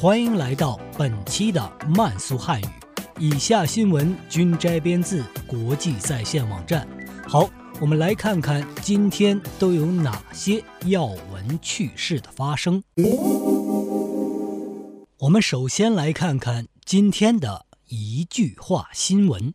欢迎来到本期的慢速汉语。以下新闻均摘编自国际在线网站。好，我们来看看今天都有哪些要闻趣事的发生。我们首先来看看今天的一句话新闻。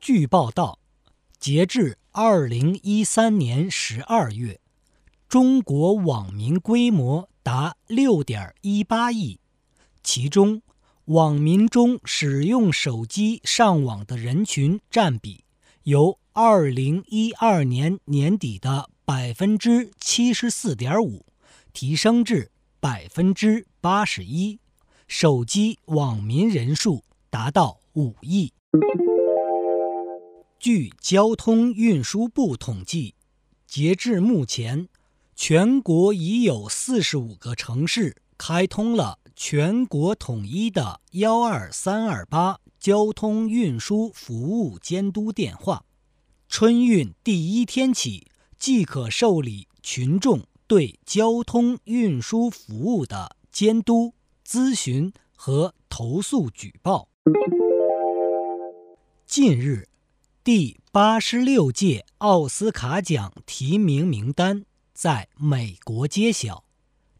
据报道，截至二零一三年十二月。中国网民规模达六点一八亿，其中网民中使用手机上网的人群占比由二零一二年年底的百分之七十四点五提升至百分之八十一，手机网民人数达到五亿。据交通运输部统计，截至目前。全国已有四十五个城市开通了全国统一的幺二三二八交通运输服务监督电话。春运第一天起，即可受理群众对交通运输服务的监督、咨询和投诉举报。近日，第八十六届奥斯卡奖提名名单。在美国揭晓，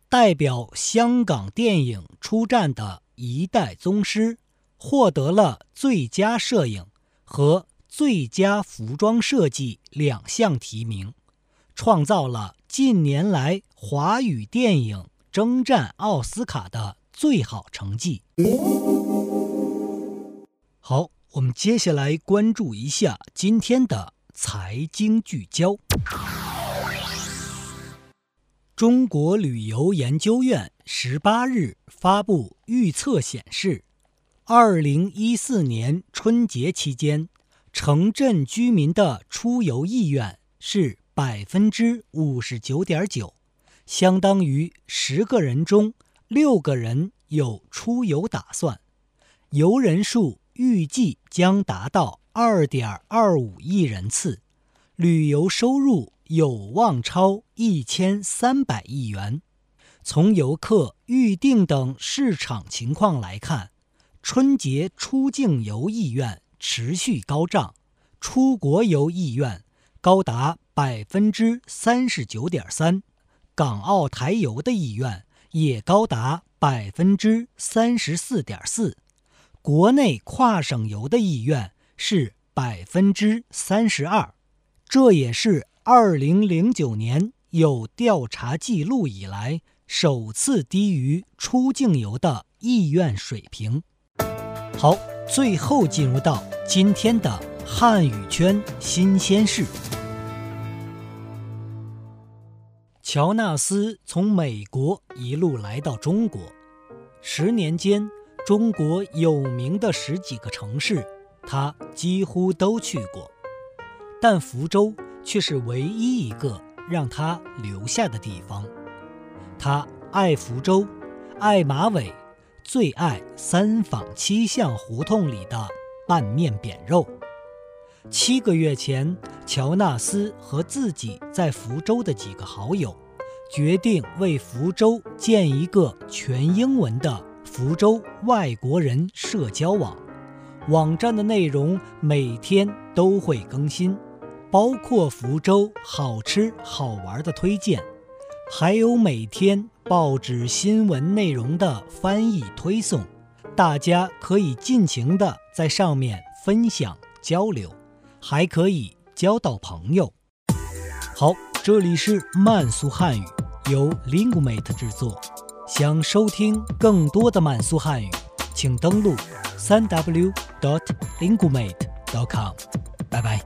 代表香港电影出战的一代宗师获得了最佳摄影和最佳服装设计两项提名，创造了近年来华语电影征战奥斯卡的最好成绩。好，我们接下来关注一下今天的财经聚焦。中国旅游研究院十八日发布预测显示，二零一四年春节期间，城镇居民的出游意愿是百分之五十九点九，相当于十个人中六个人有出游打算，游人数预计将达到二点二五亿人次，旅游收入。有望超一千三百亿元。从游客预订等市场情况来看，春节出境游意愿持续高涨，出国游意愿高达百分之三十九点三，港澳台游的意愿也高达百分之三十四点四，国内跨省游的意愿是百分之三十二，这也是。二零零九年有调查记录以来，首次低于出境游的意愿水平。好，最后进入到今天的汉语圈新鲜事。乔纳斯从美国一路来到中国，十年间，中国有名的十几个城市，他几乎都去过，但福州。却是唯一一个让他留下的地方。他爱福州，爱马尾，最爱三坊七巷胡同里的拌面扁肉。七个月前，乔纳斯和自己在福州的几个好友，决定为福州建一个全英文的福州外国人社交网。网站的内容每天都会更新。包括福州好吃好玩的推荐，还有每天报纸新闻内容的翻译推送，大家可以尽情的在上面分享交流，还可以交到朋友。好，这里是慢速汉语，由 Lingumate 制作。想收听更多的慢速汉语，请登录三 w dot lingumate dot com。拜拜。